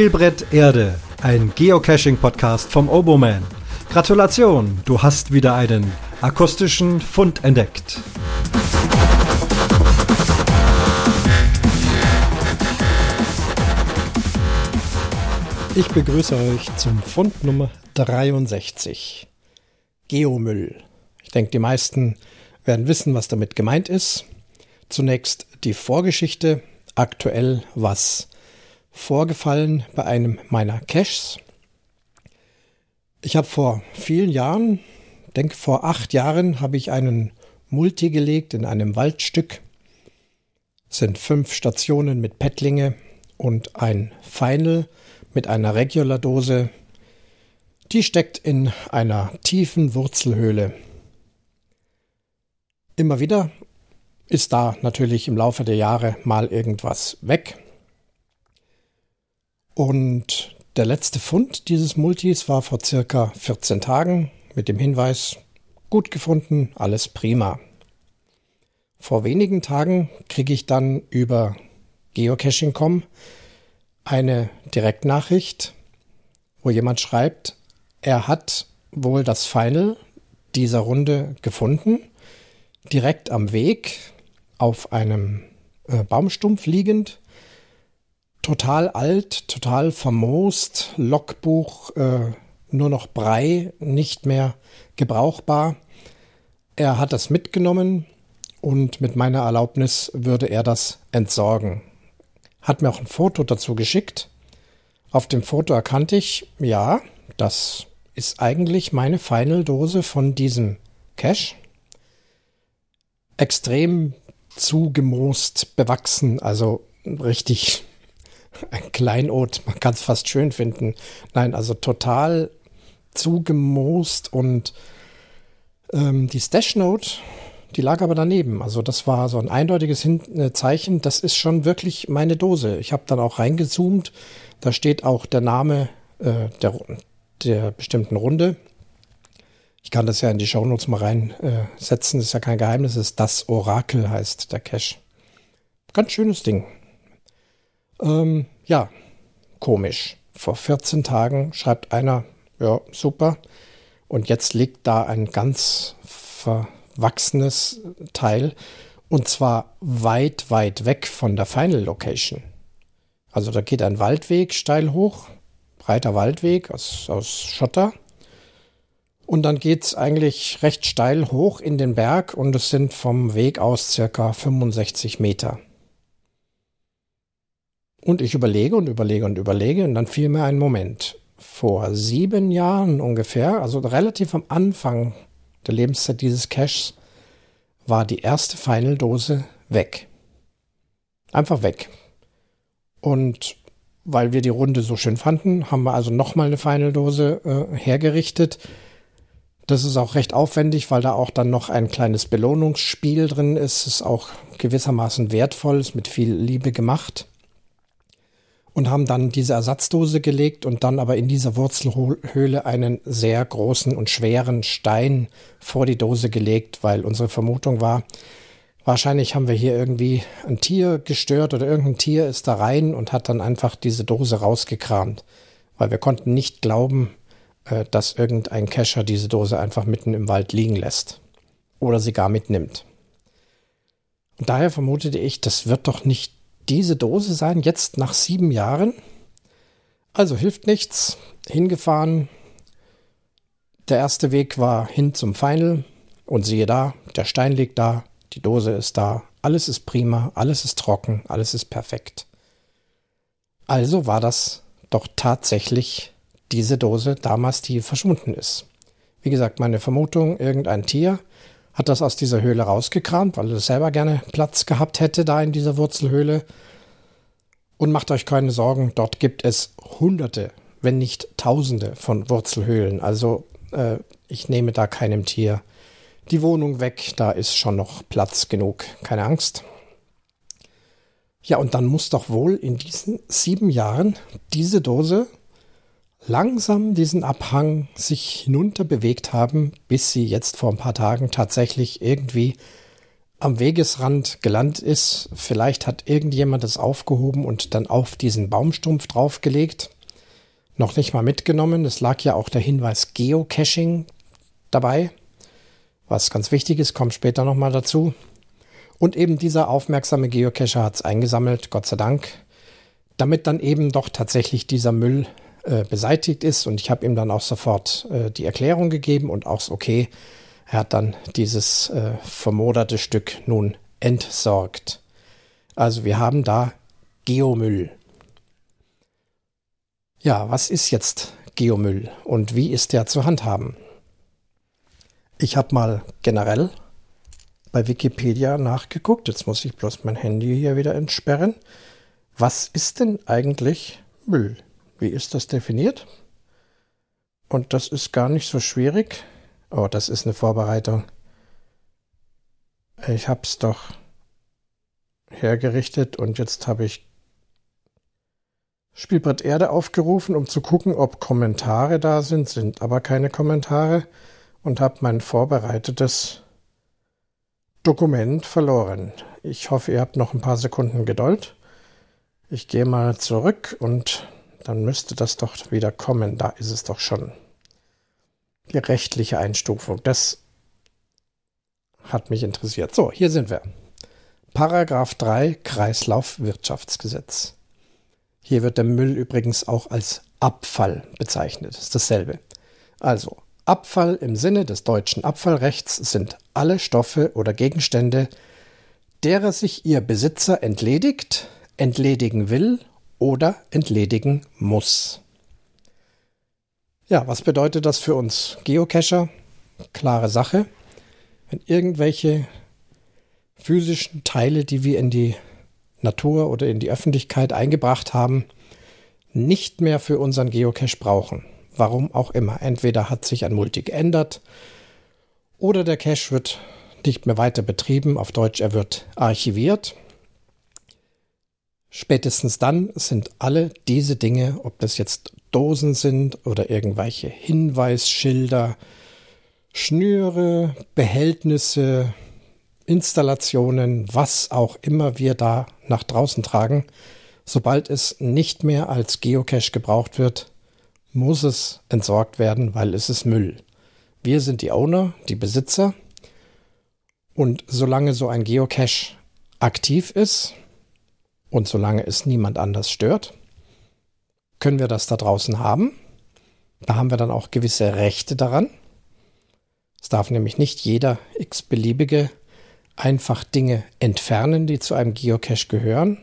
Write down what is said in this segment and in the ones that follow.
Spielbrett Erde, ein Geocaching-Podcast vom Oboman. Gratulation, du hast wieder einen akustischen Fund entdeckt. Ich begrüße euch zum Fund Nummer 63. Geomüll. Ich denke, die meisten werden wissen, was damit gemeint ist. Zunächst die Vorgeschichte, aktuell was vorgefallen bei einem meiner Caches. Ich habe vor vielen Jahren, denke vor acht Jahren, habe ich einen Multi gelegt in einem Waldstück. Es sind fünf Stationen mit Pettlinge und ein Final mit einer Regular-Dose. Die steckt in einer tiefen Wurzelhöhle. Immer wieder ist da natürlich im Laufe der Jahre mal irgendwas weg. Und der letzte Fund dieses Multis war vor circa 14 Tagen mit dem Hinweis, gut gefunden, alles prima. Vor wenigen Tagen kriege ich dann über Geocaching.com eine Direktnachricht, wo jemand schreibt, er hat wohl das Final dieser Runde gefunden, direkt am Weg auf einem äh, Baumstumpf liegend total alt, total vermoost, Logbuch äh, nur noch Brei, nicht mehr gebrauchbar. Er hat das mitgenommen und mit meiner Erlaubnis würde er das entsorgen. Hat mir auch ein Foto dazu geschickt. Auf dem Foto erkannte ich, ja, das ist eigentlich meine Final-Dose von diesem Cache. Extrem zugemoost, bewachsen, also richtig ein Kleinod, man kann es fast schön finden. Nein, also total zugemoost und ähm, die Stash Note, die lag aber daneben. Also das war so ein eindeutiges Hin äh, Zeichen, das ist schon wirklich meine Dose. Ich habe dann auch reingezoomt, da steht auch der Name äh, der, der bestimmten Runde. Ich kann das ja in die Shownotes mal reinsetzen, äh, ist ja kein Geheimnis, ist das Orakel heißt der Cache. Ganz schönes Ding. Ähm, ja, komisch. Vor 14 Tagen schreibt einer, ja, super. Und jetzt liegt da ein ganz verwachsenes Teil. Und zwar weit, weit weg von der Final Location. Also da geht ein Waldweg steil hoch, breiter Waldweg aus, aus Schotter. Und dann geht es eigentlich recht steil hoch in den Berg und es sind vom Weg aus circa 65 Meter. Und ich überlege und überlege und überlege und dann fiel mir ein Moment. Vor sieben Jahren ungefähr, also relativ am Anfang der Lebenszeit dieses Caches, war die erste Final-Dose weg. Einfach weg. Und weil wir die Runde so schön fanden, haben wir also nochmal eine Final-Dose äh, hergerichtet. Das ist auch recht aufwendig, weil da auch dann noch ein kleines Belohnungsspiel drin ist. Ist auch gewissermaßen wertvoll, ist mit viel Liebe gemacht und haben dann diese Ersatzdose gelegt und dann aber in dieser Wurzelhöhle einen sehr großen und schweren Stein vor die Dose gelegt, weil unsere Vermutung war, wahrscheinlich haben wir hier irgendwie ein Tier gestört oder irgendein Tier ist da rein und hat dann einfach diese Dose rausgekramt, weil wir konnten nicht glauben, äh, dass irgendein Kescher diese Dose einfach mitten im Wald liegen lässt oder sie gar mitnimmt. Und daher vermutete ich, das wird doch nicht diese Dose sein, jetzt nach sieben Jahren. Also hilft nichts. Hingefahren. Der erste Weg war hin zum Final. Und siehe da, der Stein liegt da, die Dose ist da, alles ist prima, alles ist trocken, alles ist perfekt. Also war das doch tatsächlich diese Dose damals, die verschwunden ist. Wie gesagt, meine Vermutung, irgendein Tier hat das aus dieser Höhle rausgekramt, weil er selber gerne Platz gehabt hätte da in dieser Wurzelhöhle. Und macht euch keine Sorgen, dort gibt es Hunderte, wenn nicht Tausende von Wurzelhöhlen. Also äh, ich nehme da keinem Tier die Wohnung weg, da ist schon noch Platz genug, keine Angst. Ja, und dann muss doch wohl in diesen sieben Jahren diese Dose langsam diesen Abhang sich hinunter bewegt haben, bis sie jetzt vor ein paar Tagen tatsächlich irgendwie am Wegesrand gelandet ist. Vielleicht hat irgendjemand es aufgehoben und dann auf diesen Baumstumpf draufgelegt. Noch nicht mal mitgenommen. Es lag ja auch der Hinweis Geocaching dabei. Was ganz wichtig ist, kommt später nochmal dazu. Und eben dieser aufmerksame Geocacher hat es eingesammelt, Gott sei Dank, damit dann eben doch tatsächlich dieser Müll äh, beseitigt ist. Und ich habe ihm dann auch sofort äh, die Erklärung gegeben und auch Okay, er hat dann dieses äh, vermoderte Stück nun entsorgt. Also wir haben da Geomüll. Ja, was ist jetzt Geomüll und wie ist der zu handhaben? Ich habe mal generell bei Wikipedia nachgeguckt. Jetzt muss ich bloß mein Handy hier wieder entsperren. Was ist denn eigentlich Müll? Wie ist das definiert? Und das ist gar nicht so schwierig. Oh, das ist eine Vorbereitung. Ich hab's doch hergerichtet und jetzt habe ich Spielbrett Erde aufgerufen, um zu gucken, ob Kommentare da sind, sind aber keine Kommentare und habe mein vorbereitetes Dokument verloren. Ich hoffe, ihr habt noch ein paar Sekunden Geduld. Ich gehe mal zurück und dann müsste das doch wieder kommen. Da ist es doch schon die rechtliche Einstufung. Das hat mich interessiert. So, hier sind wir. Paragraph 3 Kreislaufwirtschaftsgesetz. Hier wird der Müll übrigens auch als Abfall bezeichnet. Ist dasselbe. Also, Abfall im Sinne des deutschen Abfallrechts sind alle Stoffe oder Gegenstände, derer sich ihr Besitzer entledigt, entledigen will oder entledigen muss. Ja, was bedeutet das für uns Geocacher? Klare Sache. Wenn irgendwelche physischen Teile, die wir in die Natur oder in die Öffentlichkeit eingebracht haben, nicht mehr für unseren Geocache brauchen. Warum auch immer. Entweder hat sich ein Multi geändert oder der Cache wird nicht mehr weiter betrieben. Auf Deutsch, er wird archiviert. Spätestens dann sind alle diese Dinge, ob das jetzt Dosen sind oder irgendwelche Hinweisschilder, Schnüre, Behältnisse, Installationen, was auch immer wir da nach draußen tragen, sobald es nicht mehr als Geocache gebraucht wird, muss es entsorgt werden, weil es ist Müll. Wir sind die Owner, die Besitzer. Und solange so ein Geocache aktiv ist und solange es niemand anders stört, können wir das da draußen haben. Da haben wir dann auch gewisse Rechte daran. Es darf nämlich nicht jeder x-beliebige einfach Dinge entfernen, die zu einem Geocache gehören.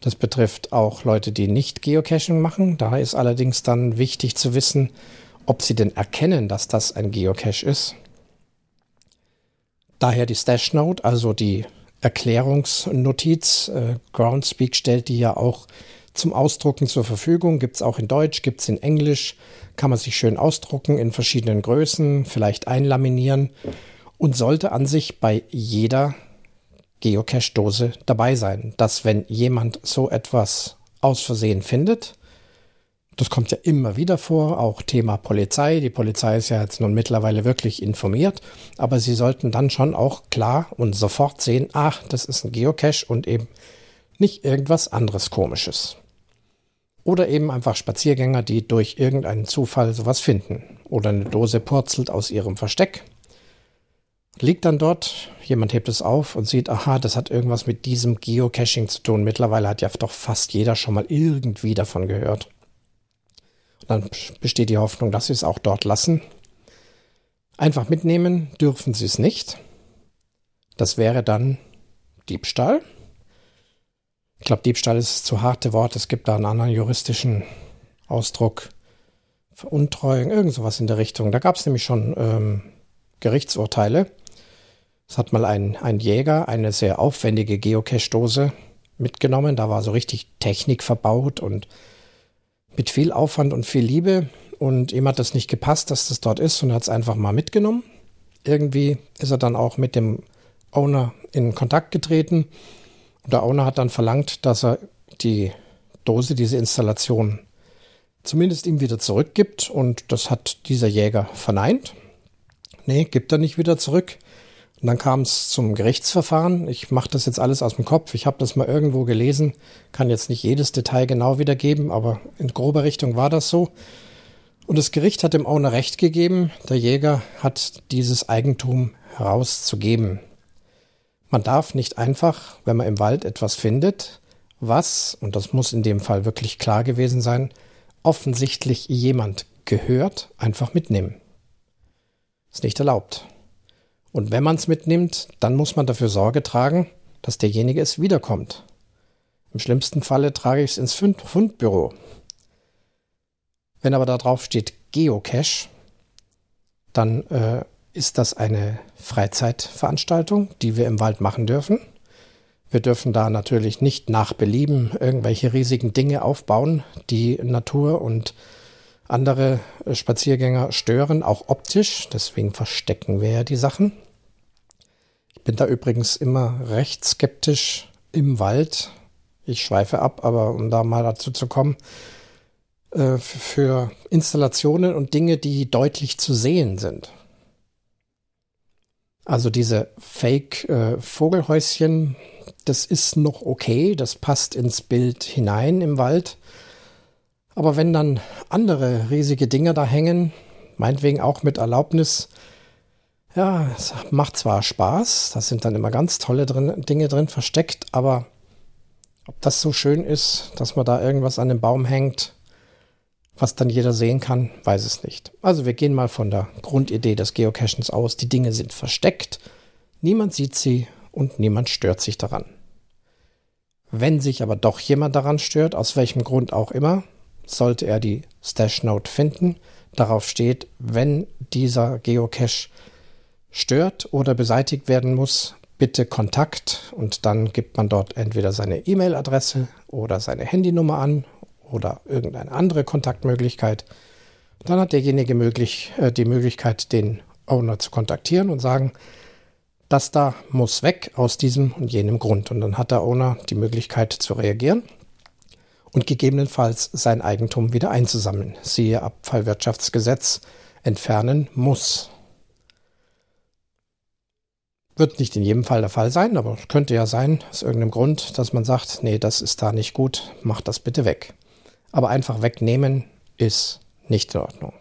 Das betrifft auch Leute, die nicht Geocaching machen. Da ist allerdings dann wichtig zu wissen, ob sie denn erkennen, dass das ein Geocache ist. Daher die Stash Note, also die Erklärungsnotiz. Äh, Groundspeak stellt die ja auch zum Ausdrucken zur Verfügung. Gibt es auch in Deutsch, gibt es in Englisch. Kann man sich schön ausdrucken in verschiedenen Größen, vielleicht einlaminieren und sollte an sich bei jeder Geocache-Dose dabei sein, dass wenn jemand so etwas aus Versehen findet, das kommt ja immer wieder vor, auch Thema Polizei. Die Polizei ist ja jetzt nun mittlerweile wirklich informiert, aber sie sollten dann schon auch klar und sofort sehen, ach, das ist ein Geocache und eben nicht irgendwas anderes Komisches. Oder eben einfach Spaziergänger, die durch irgendeinen Zufall sowas finden. Oder eine Dose purzelt aus ihrem Versteck. Liegt dann dort, jemand hebt es auf und sieht, aha, das hat irgendwas mit diesem Geocaching zu tun. Mittlerweile hat ja doch fast jeder schon mal irgendwie davon gehört. Dann besteht die Hoffnung, dass sie es auch dort lassen. Einfach mitnehmen dürfen sie es nicht. Das wäre dann Diebstahl. Ich glaube, Diebstahl ist zu harte Wort. Es gibt da einen anderen juristischen Ausdruck. Veruntreuung, irgend sowas in der Richtung. Da gab es nämlich schon ähm, Gerichtsurteile. Es hat mal ein, ein Jäger eine sehr aufwendige Geocache-Dose mitgenommen. Da war so richtig Technik verbaut und mit viel Aufwand und viel Liebe. Und ihm hat das nicht gepasst, dass das dort ist und hat es einfach mal mitgenommen. Irgendwie ist er dann auch mit dem Owner in Kontakt getreten und der Owner hat dann verlangt, dass er die Dose, diese Installation zumindest ihm wieder zurückgibt. Und das hat dieser Jäger verneint. Nee, gibt er nicht wieder zurück. Und dann kam es zum Gerichtsverfahren. Ich mache das jetzt alles aus dem Kopf. Ich habe das mal irgendwo gelesen, kann jetzt nicht jedes Detail genau wiedergeben, aber in grober Richtung war das so. Und das Gericht hat dem Owner recht gegeben, der Jäger hat dieses Eigentum herauszugeben. Man darf nicht einfach, wenn man im Wald etwas findet, was, und das muss in dem Fall wirklich klar gewesen sein, offensichtlich jemand gehört, einfach mitnehmen. Ist nicht erlaubt. Und wenn man es mitnimmt, dann muss man dafür Sorge tragen, dass derjenige es wiederkommt. Im schlimmsten Falle trage ich es ins Fundbüro. Wenn aber da drauf steht Geocache, dann äh, ist das eine Freizeitveranstaltung, die wir im Wald machen dürfen. Wir dürfen da natürlich nicht nach Belieben irgendwelche riesigen Dinge aufbauen, die Natur und andere äh, Spaziergänger stören, auch optisch. Deswegen verstecken wir ja die Sachen. Ich bin da übrigens immer recht skeptisch im Wald. Ich schweife ab, aber um da mal dazu zu kommen, äh, für Installationen und Dinge, die deutlich zu sehen sind. Also diese Fake-Vogelhäuschen, äh, das ist noch okay, das passt ins Bild hinein im Wald. Aber wenn dann andere riesige Dinge da hängen, meinetwegen auch mit Erlaubnis, ja, es macht zwar Spaß, da sind dann immer ganz tolle drin, Dinge drin versteckt, aber ob das so schön ist, dass man da irgendwas an dem Baum hängt, was dann jeder sehen kann, weiß es nicht. Also wir gehen mal von der Grundidee des Geocachens aus. Die Dinge sind versteckt, niemand sieht sie und niemand stört sich daran. Wenn sich aber doch jemand daran stört, aus welchem Grund auch immer, sollte er die Stash Note finden. Darauf steht, wenn dieser Geocache stört oder beseitigt werden muss, bitte Kontakt und dann gibt man dort entweder seine E-Mail-Adresse oder seine Handynummer an oder irgendeine andere Kontaktmöglichkeit. Dann hat derjenige möglich, äh, die Möglichkeit, den Owner zu kontaktieren und sagen, das da muss weg aus diesem und jenem Grund. Und dann hat der Owner die Möglichkeit zu reagieren und gegebenenfalls sein Eigentum wieder einzusammeln. Siehe Abfallwirtschaftsgesetz entfernen muss. Wird nicht in jedem Fall der Fall sein, aber es könnte ja sein, aus irgendeinem Grund, dass man sagt, nee, das ist da nicht gut, mach das bitte weg. Aber einfach wegnehmen ist nicht in Ordnung.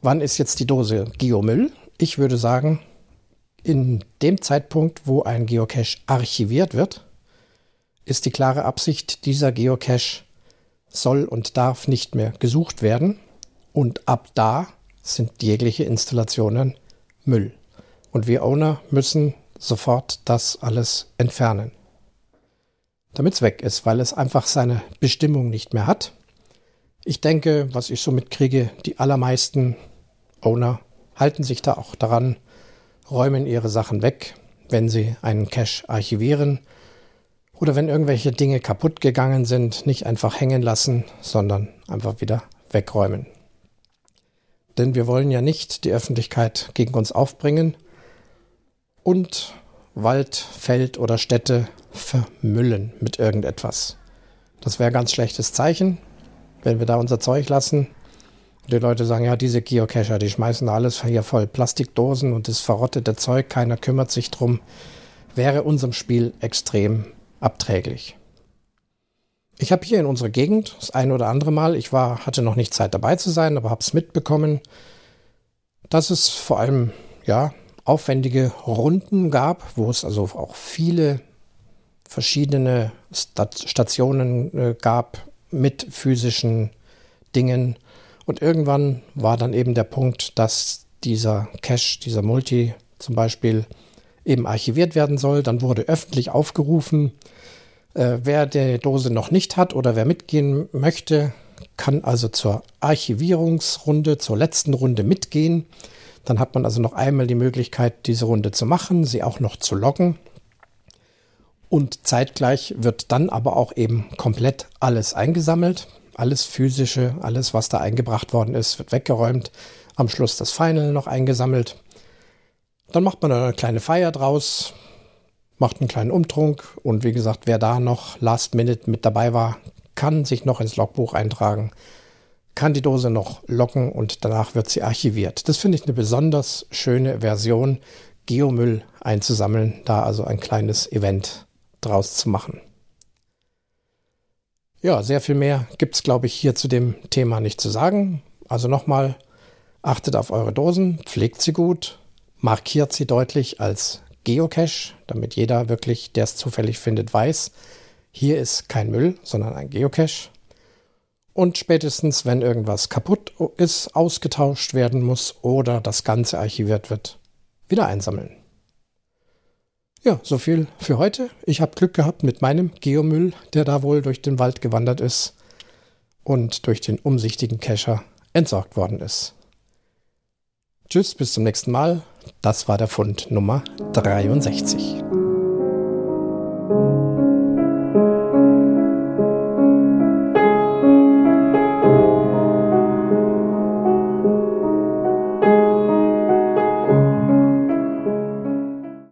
Wann ist jetzt die Dose Geomüll? Ich würde sagen, in dem Zeitpunkt, wo ein Geocache archiviert wird, ist die klare Absicht, dieser Geocache soll und darf nicht mehr gesucht werden. Und ab da sind jegliche Installationen Müll. Und wir Owner müssen sofort das alles entfernen. Damit es weg ist, weil es einfach seine Bestimmung nicht mehr hat. Ich denke, was ich so mitkriege, die allermeisten Owner halten sich da auch daran, räumen ihre Sachen weg, wenn sie einen Cache archivieren oder wenn irgendwelche Dinge kaputt gegangen sind, nicht einfach hängen lassen, sondern einfach wieder wegräumen. Denn wir wollen ja nicht die Öffentlichkeit gegen uns aufbringen und Wald, Feld oder Städte vermüllen mit irgendetwas. Das wäre ein ganz schlechtes Zeichen, wenn wir da unser Zeug lassen. Und die Leute sagen, ja, diese Geocacher, die schmeißen alles hier voll Plastikdosen und das verrottete Zeug, keiner kümmert sich drum, wäre unserem Spiel extrem abträglich. Ich habe hier in unserer Gegend das ein oder andere Mal, ich war, hatte noch nicht Zeit dabei zu sein, aber habe es mitbekommen, dass es vor allem ja aufwendige Runden gab, wo es also auch viele verschiedene Stationen äh, gab mit physischen Dingen. Und irgendwann war dann eben der Punkt, dass dieser Cache, dieser Multi zum Beispiel eben archiviert werden soll. Dann wurde öffentlich aufgerufen, äh, wer die Dose noch nicht hat oder wer mitgehen möchte, kann also zur Archivierungsrunde, zur letzten Runde mitgehen. Dann hat man also noch einmal die Möglichkeit, diese Runde zu machen, sie auch noch zu loggen. Und zeitgleich wird dann aber auch eben komplett alles eingesammelt. Alles physische, alles, was da eingebracht worden ist, wird weggeräumt. Am Schluss das Final noch eingesammelt. Dann macht man eine kleine Feier draus, macht einen kleinen Umtrunk und wie gesagt, wer da noch Last Minute mit dabei war, kann sich noch ins Logbuch eintragen, kann die Dose noch locken und danach wird sie archiviert. Das finde ich eine besonders schöne Version Geomüll einzusammeln, da also ein kleines Event draus zu machen. Ja, sehr viel mehr gibt es, glaube ich, hier zu dem Thema nicht zu sagen. Also nochmal, achtet auf eure Dosen, pflegt sie gut, markiert sie deutlich als Geocache, damit jeder wirklich, der es zufällig findet, weiß, hier ist kein Müll, sondern ein Geocache. Und spätestens, wenn irgendwas kaputt ist, ausgetauscht werden muss oder das Ganze archiviert wird, wieder einsammeln. Ja, so viel für heute. Ich habe Glück gehabt mit meinem Geomüll, der da wohl durch den Wald gewandert ist und durch den umsichtigen Kescher entsorgt worden ist. Tschüss, bis zum nächsten Mal. Das war der Fund Nummer 63.